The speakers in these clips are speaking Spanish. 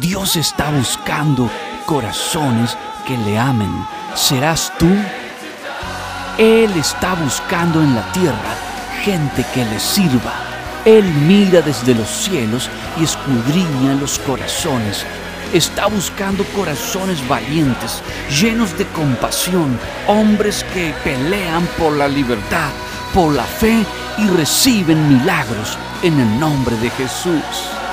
Dios está buscando corazones que le amen. ¿Serás tú? Él está buscando en la tierra gente que le sirva. Él mira desde los cielos y escudriña los corazones. Está buscando corazones valientes, llenos de compasión, hombres que pelean por la libertad, por la fe y reciben milagros en el nombre de Jesús.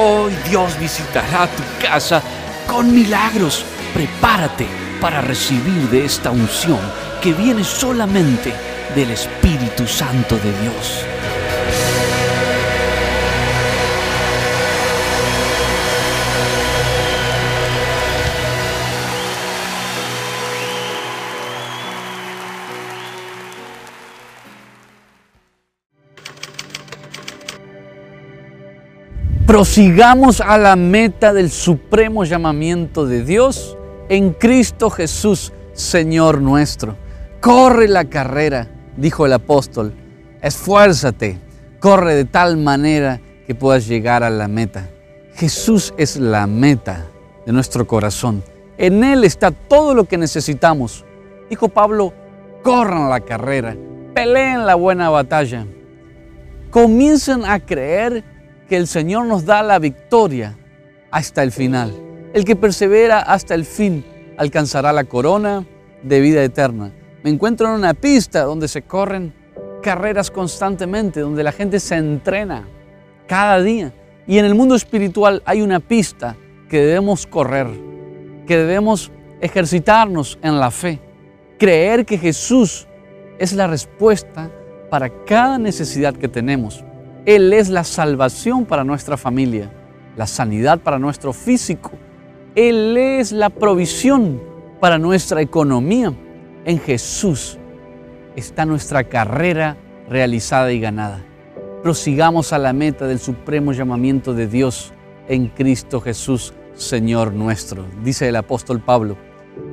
Hoy Dios visitará tu casa con milagros. Prepárate para recibir de esta unción que viene solamente del Espíritu Santo de Dios. Prosigamos a la meta del supremo llamamiento de Dios en Cristo Jesús, Señor nuestro. Corre la carrera, dijo el apóstol. Esfuérzate, corre de tal manera que puedas llegar a la meta. Jesús es la meta de nuestro corazón. En Él está todo lo que necesitamos. Dijo Pablo, corran la carrera, peleen la buena batalla. Comiencen a creer que el Señor nos da la victoria hasta el final. El que persevera hasta el fin alcanzará la corona de vida eterna. Me encuentro en una pista donde se corren carreras constantemente, donde la gente se entrena cada día. Y en el mundo espiritual hay una pista que debemos correr, que debemos ejercitarnos en la fe, creer que Jesús es la respuesta para cada necesidad que tenemos. Él es la salvación para nuestra familia, la sanidad para nuestro físico. Él es la provisión para nuestra economía. En Jesús está nuestra carrera realizada y ganada. Prosigamos a la meta del supremo llamamiento de Dios en Cristo Jesús, Señor nuestro. Dice el apóstol Pablo,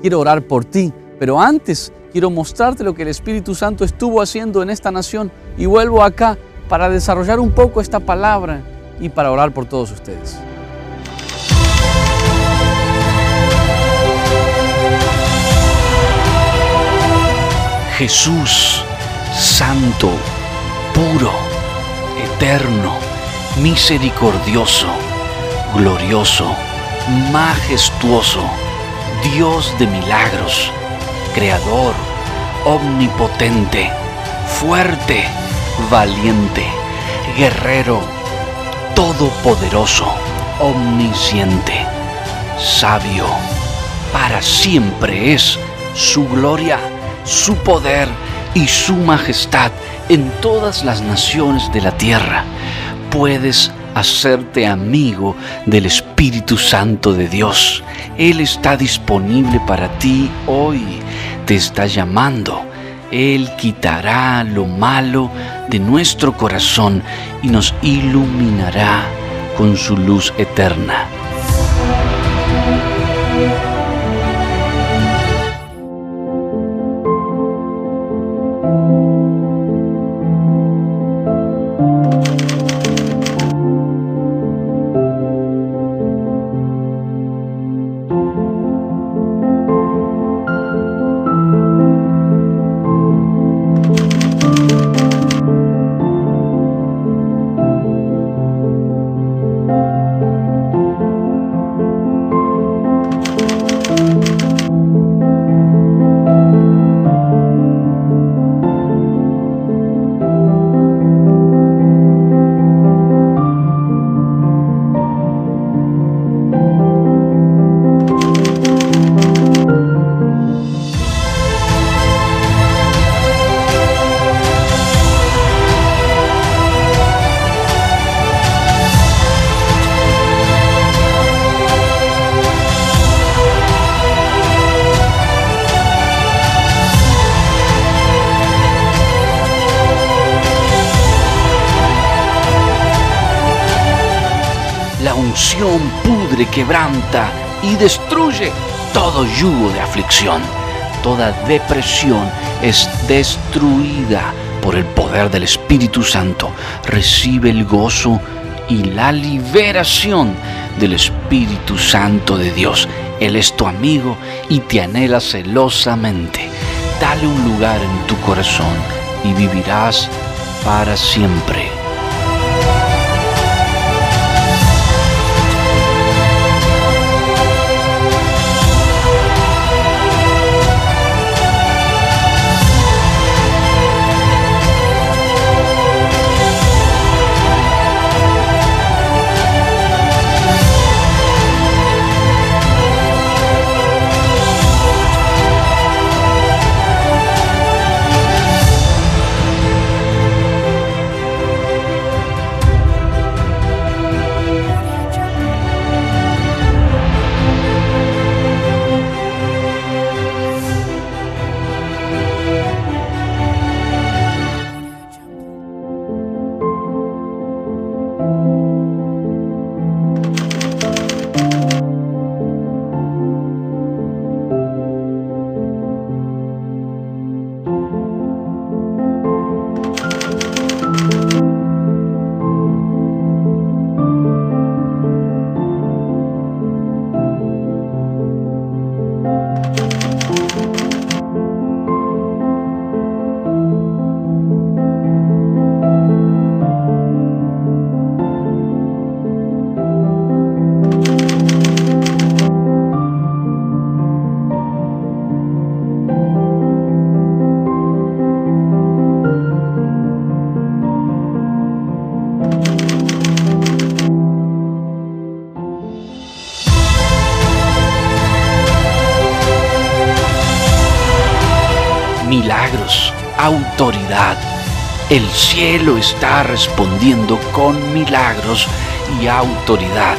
quiero orar por ti, pero antes quiero mostrarte lo que el Espíritu Santo estuvo haciendo en esta nación y vuelvo acá para desarrollar un poco esta palabra y para orar por todos ustedes. Jesús, santo, puro, eterno, misericordioso, glorioso, majestuoso, Dios de milagros, creador, omnipotente, fuerte, valiente, guerrero, todopoderoso, omnisciente, sabio. Para siempre es su gloria, su poder y su majestad en todas las naciones de la tierra. Puedes hacerte amigo del Espíritu Santo de Dios. Él está disponible para ti hoy. Te está llamando él quitará lo malo de nuestro corazón y nos iluminará con su luz eterna. Pudre, quebranta y destruye todo yugo de aflicción. Toda depresión es destruida por el poder del Espíritu Santo. Recibe el gozo y la liberación del Espíritu Santo de Dios. Él es tu amigo y te anhela celosamente. Dale un lugar en tu corazón y vivirás para siempre. El cielo está respondiendo con milagros y autoridad.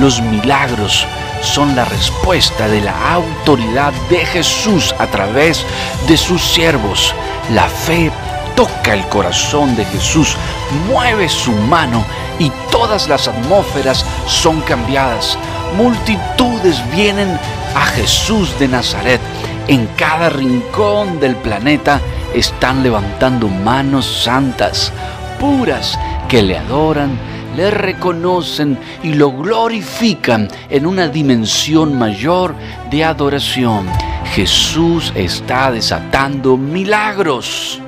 Los milagros son la respuesta de la autoridad de Jesús a través de sus siervos. La fe toca el corazón de Jesús, mueve su mano y todas las atmósferas son cambiadas. Multitudes vienen a Jesús de Nazaret en cada rincón del planeta están levantando manos santas, puras, que le adoran, le reconocen y lo glorifican en una dimensión mayor de adoración. Jesús está desatando milagros.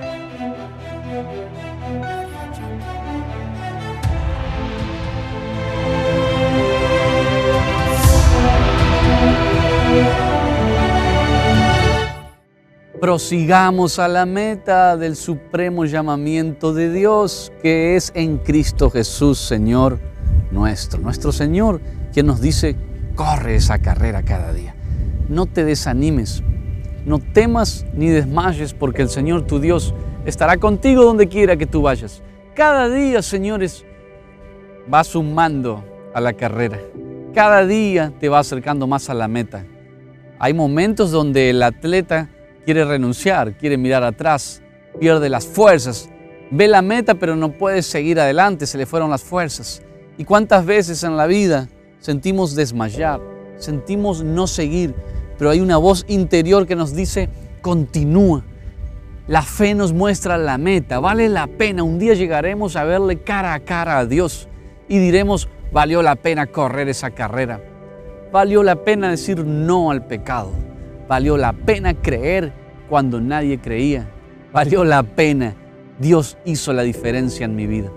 Prosigamos a la meta del supremo llamamiento de Dios que es en Cristo Jesús, Señor nuestro. Nuestro Señor, quien nos dice, corre esa carrera cada día. No te desanimes, no temas ni desmayes, porque el Señor tu Dios estará contigo donde quiera que tú vayas. Cada día, señores, va sumando a la carrera. Cada día te va acercando más a la meta. Hay momentos donde el atleta quiere renunciar, quiere mirar atrás, pierde las fuerzas, ve la meta pero no puede seguir adelante, se le fueron las fuerzas. ¿Y cuántas veces en la vida sentimos desmayar, sentimos no seguir, pero hay una voz interior que nos dice, continúa. La fe nos muestra la meta, vale la pena, un día llegaremos a verle cara a cara a Dios y diremos, valió la pena correr esa carrera, valió la pena decir no al pecado. Valió la pena creer cuando nadie creía. Valió la pena. Dios hizo la diferencia en mi vida.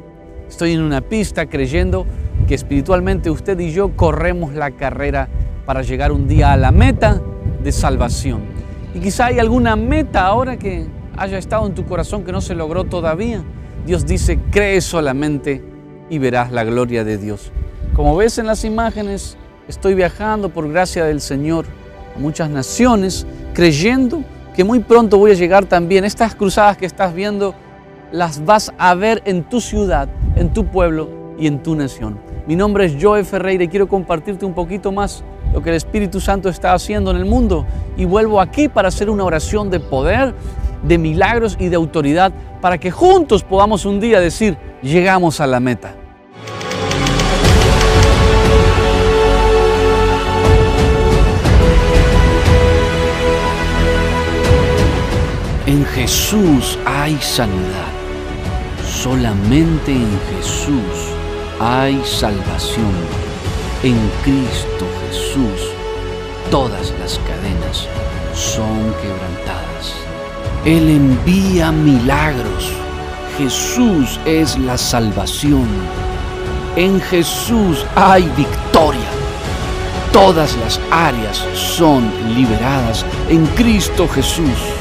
Estoy en una pista creyendo que espiritualmente usted y yo corremos la carrera para llegar un día a la meta de salvación. Y quizá hay alguna meta ahora que haya estado en tu corazón que no se logró todavía. Dios dice, cree solamente y verás la gloria de Dios. Como ves en las imágenes, estoy viajando por gracia del Señor muchas naciones, creyendo que muy pronto voy a llegar también. Estas cruzadas que estás viendo las vas a ver en tu ciudad, en tu pueblo y en tu nación. Mi nombre es Joe Ferreira y quiero compartirte un poquito más lo que el Espíritu Santo está haciendo en el mundo. Y vuelvo aquí para hacer una oración de poder, de milagros y de autoridad para que juntos podamos un día decir, llegamos a la meta. En Jesús hay sanidad. Solamente en Jesús hay salvación. En Cristo Jesús todas las cadenas son quebrantadas. Él envía milagros. Jesús es la salvación. En Jesús hay victoria. Todas las áreas son liberadas en Cristo Jesús.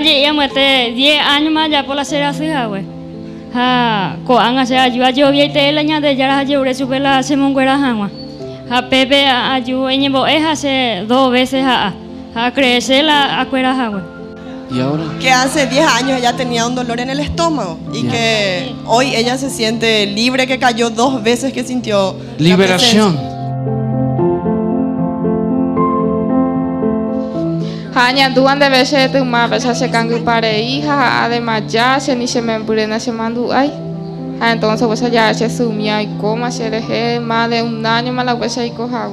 Allí ya muerte 10 años más ya por la ser así, güey. Ha, ko anga se ayuda yo vi te la ñade ya la yo su pela se monguera hama. Ha Pepe ayu eñebo es hace dos veces a a crecer la acuera güey. ¿Y ahora? Que hace 10 años ella tenía un dolor en el estómago y Ya. que hoy ella se siente libre, que cayó dos veces que sintió la Liberación. Hanya duan de veces tu ma veces se cangu pare hija además ya se ni se me purena se mandu ay Ah, entonces pues ya se sumía y coma se dejé más de un año más la pues y coja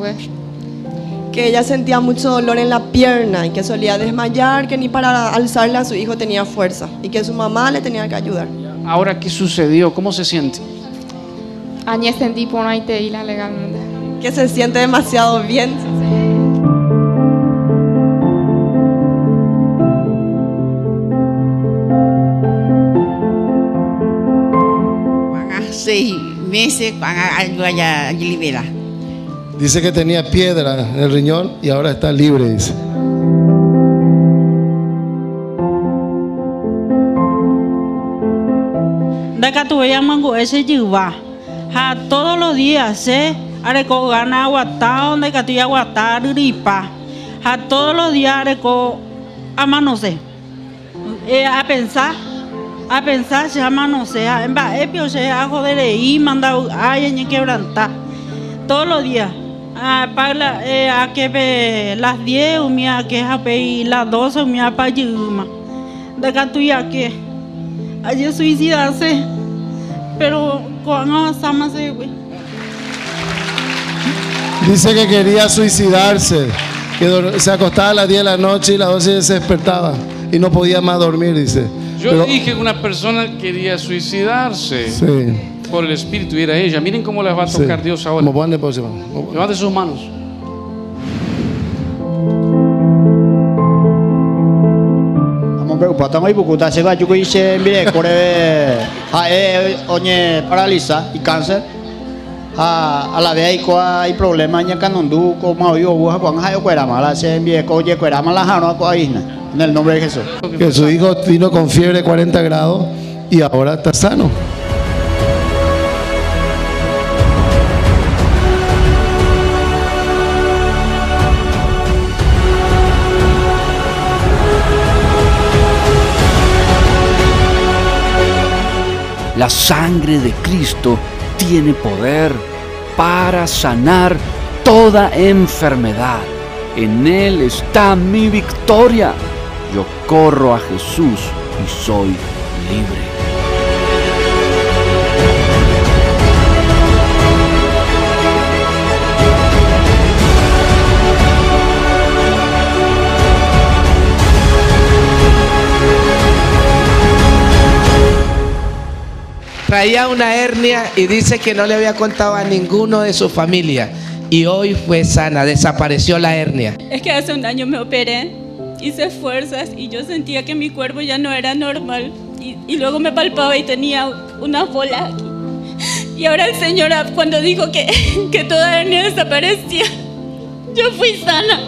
que ella sentía mucho dolor en la pierna y que solía desmayar, que ni para alzarla a su hijo tenía fuerza y que su mamá le tenía que ayudar. Ahora, ¿qué sucedió? ¿Cómo se siente? añe sentí por ahí te legalmente Que se siente demasiado bien. Seis meses van a ayudar a liberar. Dice que tenía piedra en el riñón y ahora está libre, dice. Daca tuve mango ese yuva. Ha todos los días se areco gana aguatao, daca tu aguatar ripa. Ha todos los días areco amanose. Eh, a pensar, a pensar se amanose. En va epio se a joder y manda ay en quebranta. Todos los días. A pagla eh, a que las 10 o mía que pe las 12 o mía pa yuma. Daca tu ya que Ayer suicidarse, pero con avanzamos, güey. Dice que quería suicidarse, que se acostaba a las 10 de la noche y las 12 se despertaba y no podía más dormir, dice. Yo Pero- dije que una persona quería suicidarse Sí, por el espíritu y era ella. Miren cómo les va a sí. tocar Dios ahora. Como pone, pues, hermano. Levante sus manos. Se va, yo hice, mire, por a eh, oye, paraliza y cáncer. A, a la vez hay, problemas en Canondú, como hoy, o Juan Jayo Cuerama, la se envíe, oye, Cuerama, la Jano, en el nombre de Jesús. Que su hijo vino con fiebre de 40 grados y ahora está sano. La sangre de Cristo tiene poder para sanar toda enfermedad. En Él está mi victoria. Yo corro a Jesús y soy libre. Traía una hernia y dice que no le había contado a ninguno de su familia. Y hoy fue sana, desapareció la hernia. Es que hace un año me operé, hice fuerzas y yo sentía que mi cuerpo ya no era normal. Y, luego me palpaba y tenía unas bolas aquí. Y ahora el Señor, cuando dijo que, que toda hernia desaparecía, yo fui sana.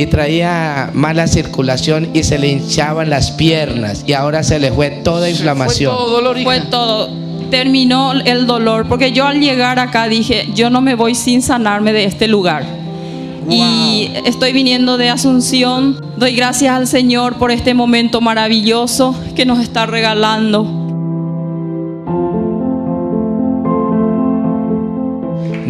Y traía mala circulación y se le hinchaban las piernas. Y ahora se le fue toda inflamación. Fue todo. Terminó el dolor, porque yo al llegar acá dije, yo no me voy sin sanarme de este lugar. y estoy viniendo de Asunción. Doy gracias al Señor por este momento maravilloso que nos está regalando.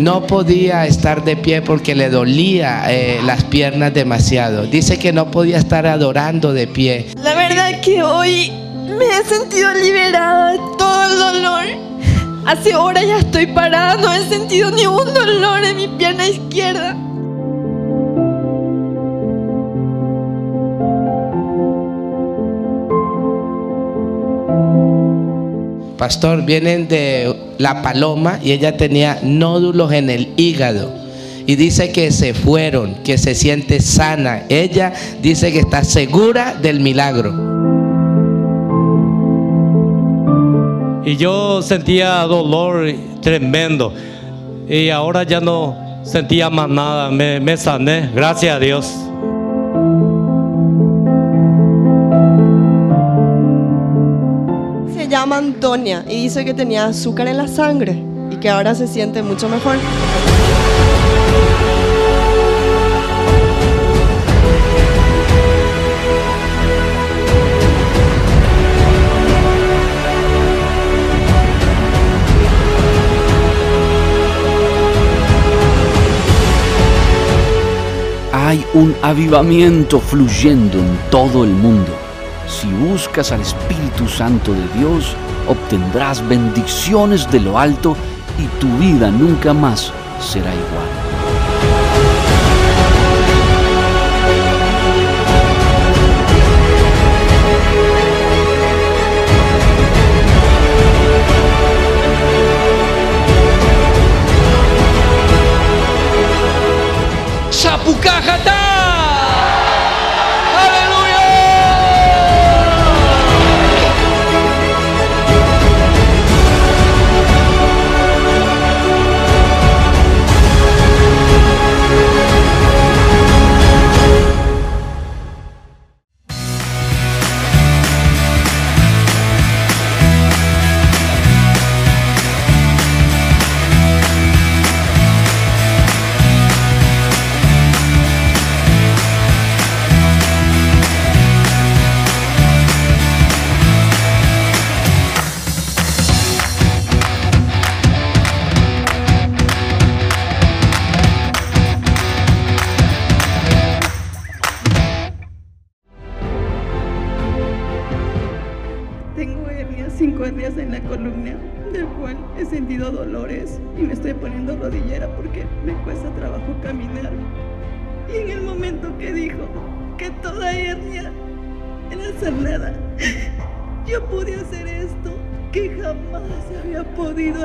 No podía estar de pie porque le dolía eh, las piernas demasiado. Dice que no podía estar adorando de pie. La verdad que hoy me he sentido liberada de todo el dolor. Hace horas ya estoy parada, no he sentido ni un dolor en mi pierna izquierda. Pastor, vienen de La Paloma y ella tenía nódulos en el hígado. Y dice que se fueron, que se siente sana. Ella dice que está segura del milagro. Y yo sentía dolor tremendo. Y ahora ya no sentía más nada. Me, me sané. Gracias a Dios. Antonia y dice que tenía azúcar en la sangre y que ahora se siente mucho mejor. Hay un avivamiento fluyendo en todo el mundo. Si buscas al Espíritu Santo de Dios, obtendrás bendiciones de lo alto y tu vida nunca más será igual. ¡Sapucajatá!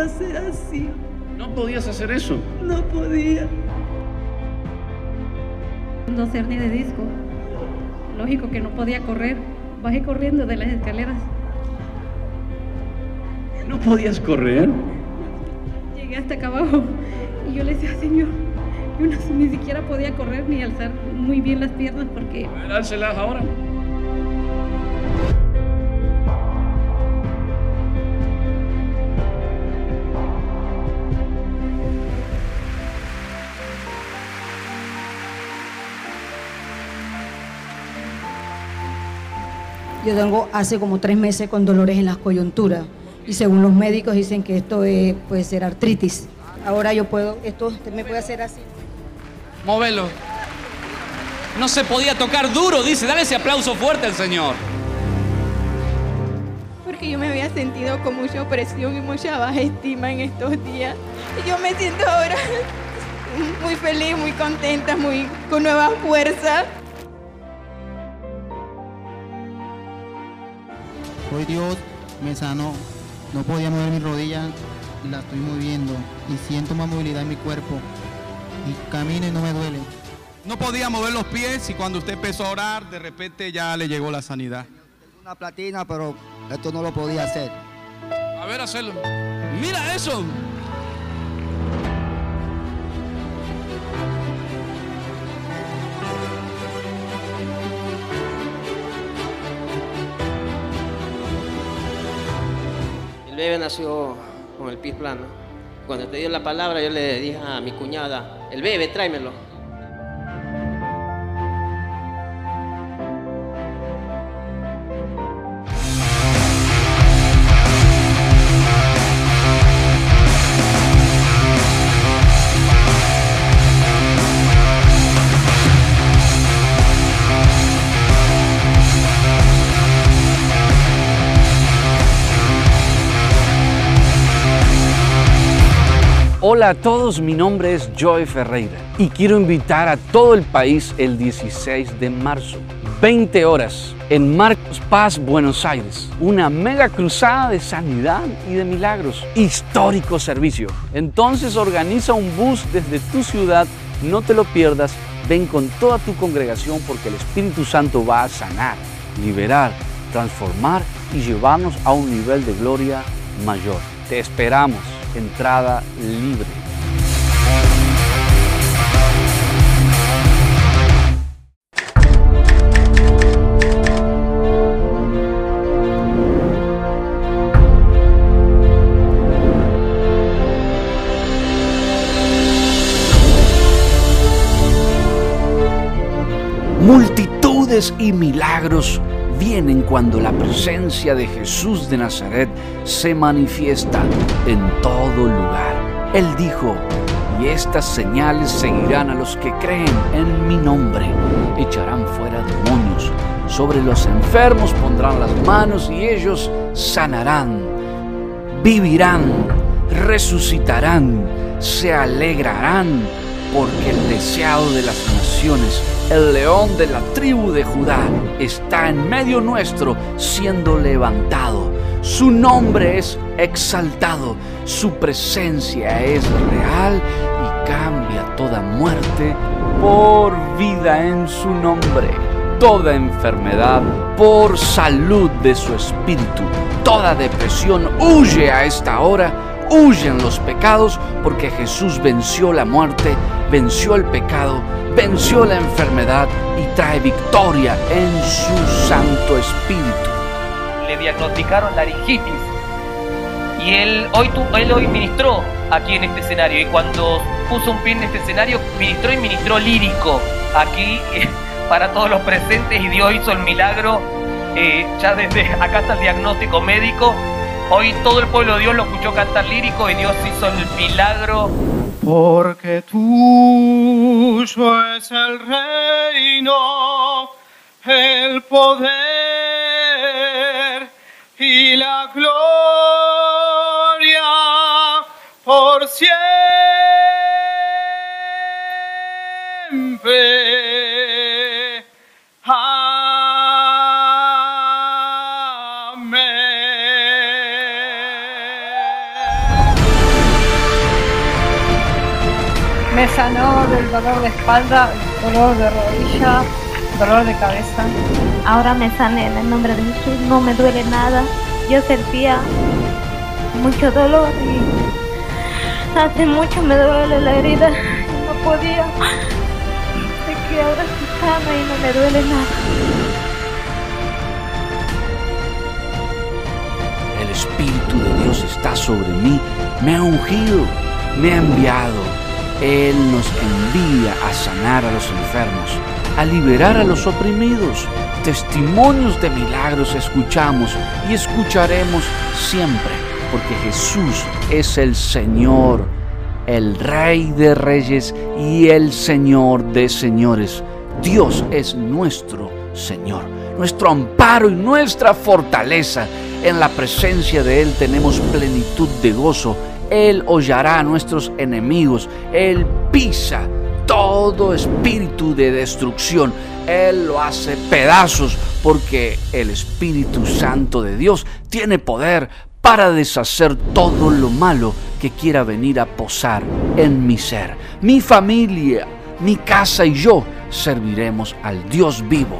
Podido hacer así. No podías hacer eso. No podía. Dos hernias de disco. Lógico que no podía correr. Bajé corriendo de las escaleras. No podías correr. Llegué hasta acá abajo y yo le decía, Señor, yo no- ni siquiera podía correr ni alzar muy bien las piernas porque A ver, álcelas ahora. Yo tengo hace como tres meses con dolores en las coyunturas y según los médicos dicen que esto es- puede ser artritis. Ahora yo puedo, esto usted me puede hacer así. Móvelo. No se podía tocar duro, dice. Dale ese aplauso fuerte al Señor. Porque yo me había sentido con mucha opresión y mucha baja estima en estos días. Y yo me siento ahora muy feliz, muy contenta, muy con nueva fuerza. Hoy Dios me sanó. No podía mover mi rodilla, la estoy moviendo y siento más movilidad en mi cuerpo. Y camino y no me duele. No podía mover los pies y cuando usted empezó a orar, de repente ya le llegó la sanidad. Una platina, pero esto no lo podía hacer. A ver, hacerlo. Mira eso. El bebé nació con el pis plano. Cuando te dio la palabra, yo le dije a mi cuñada, el bebé, tráemelo. Hola a todos, mi nombre es Joey Ferreira y quiero invitar a todo el país el 16 de marzo, 20 horas, en Marcos Paz, Buenos Aires, una mega cruzada de sanidad y de milagros, histórico servicio. Entonces organiza un bus desde tu ciudad, no te lo pierdas, ven con toda tu congregación porque el Espíritu Santo va a sanar, liberar, transformar y llevarnos a un nivel de gloria mayor. Te esperamos, entrada libre. Multitudes y milagros vienen cuando la presencia de Jesús de Nazaret se manifiesta en todo lugar. Él dijo, y estas señales seguirán a los que creen en mi nombre. Echarán fuera demonios, sobre los enfermos pondrán las manos y ellos sanarán, vivirán, resucitarán, se alegrarán, porque el deseado de las naciones el león de la tribu de Judá está en medio nuestro siendo levantado. Su nombre es exaltado, su presencia es real y cambia toda muerte por vida en su nombre. Toda enfermedad por salud de su espíritu. Toda depresión huye a esta hora huyen los pecados porque Jesús venció la muerte, venció el pecado, venció la enfermedad y trae victoria en su Santo Espíritu. Le diagnosticaron laringitis y él hoy, él hoy ministró aquí en este escenario y cuando puso un pie en este escenario ministró y ministró lírico aquí para todos los presentes y Dios hizo el milagro. eh, ya desde acá está el diagnóstico médico. Hoy todo el pueblo de Dios lo escuchó cantar lírico y Dios hizo el milagro. Porque tuyo es el reino, el poder y la gloria por siempre. Sanó del dolor de espalda, dolor de rodilla, dolor de cabeza. Ahora me sané en el nombre de Jesús, no me duele nada. Yo sentía mucho dolor y hace mucho me duele la herida no podía. Sé que ahora estoy sana y no me duele nada. El Espíritu de Dios está sobre mí, me ha ungido, me ha enviado. Él nos envía a sanar a los enfermos, a liberar a los oprimidos. Testimonios de milagros escuchamos y escucharemos siempre, porque Jesús es el Señor, el Rey de Reyes y el Señor de Señores. Dios es nuestro Señor, nuestro amparo y nuestra fortaleza. En la presencia de Él tenemos plenitud de gozo. Él hollará a nuestros enemigos. Él pisa todo espíritu de destrucción. Él lo hace pedazos porque el Espíritu Santo de Dios tiene poder para deshacer todo lo malo que quiera venir a posar en mi ser. Mi familia, mi casa y yo serviremos al Dios vivo.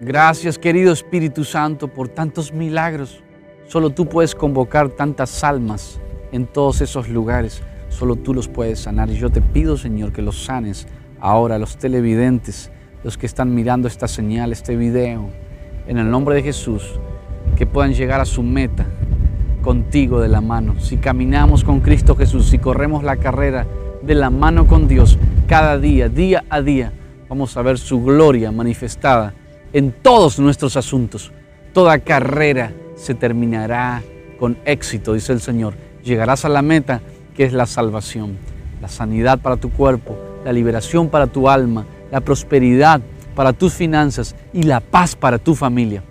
Gracias querido Espíritu Santo por tantos milagros. Solo tú puedes convocar tantas almas en todos esos lugares. Solo tú los puedes sanar. Y yo te pido, Señor, que los sanes ahora, los televidentes, los que están mirando esta señal, este video, en el nombre de Jesús, que puedan llegar a su meta contigo de la mano. Si caminamos con Cristo Jesús, si corremos la carrera de la mano con Dios, cada día, día a día, vamos a ver su gloria manifestada en todos nuestros asuntos. Toda carrera se terminará con éxito, dice el Señor. Llegarás a la meta que es la salvación, la sanidad para tu cuerpo, la liberación para tu alma, la prosperidad para tus finanzas y la paz para tu familia.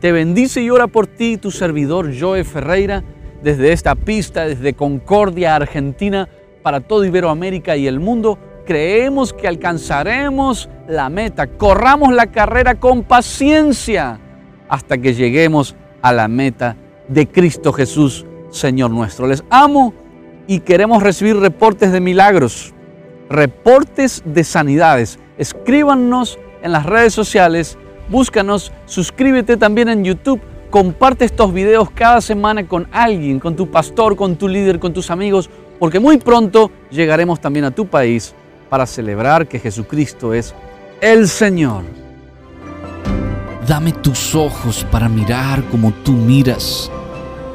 Te bendice y ora por ti tu servidor Joe Ferreira desde esta pista, desde Concordia, Argentina, para todo Iberoamérica y el mundo, creemos que alcanzaremos la meta. Corramos la carrera con paciencia hasta que lleguemos a la meta de Cristo Jesús, Señor nuestro. Les amo y queremos recibir reportes de milagros, reportes de sanidades. Escríbanos en las redes sociales, búscanos, suscríbete también en YouTube, comparte estos videos cada semana con alguien, con tu pastor, con tu líder, con tus amigos, porque muy pronto llegaremos también a tu país para celebrar que Jesucristo es el Señor. Dame tus ojos para mirar como tú miras.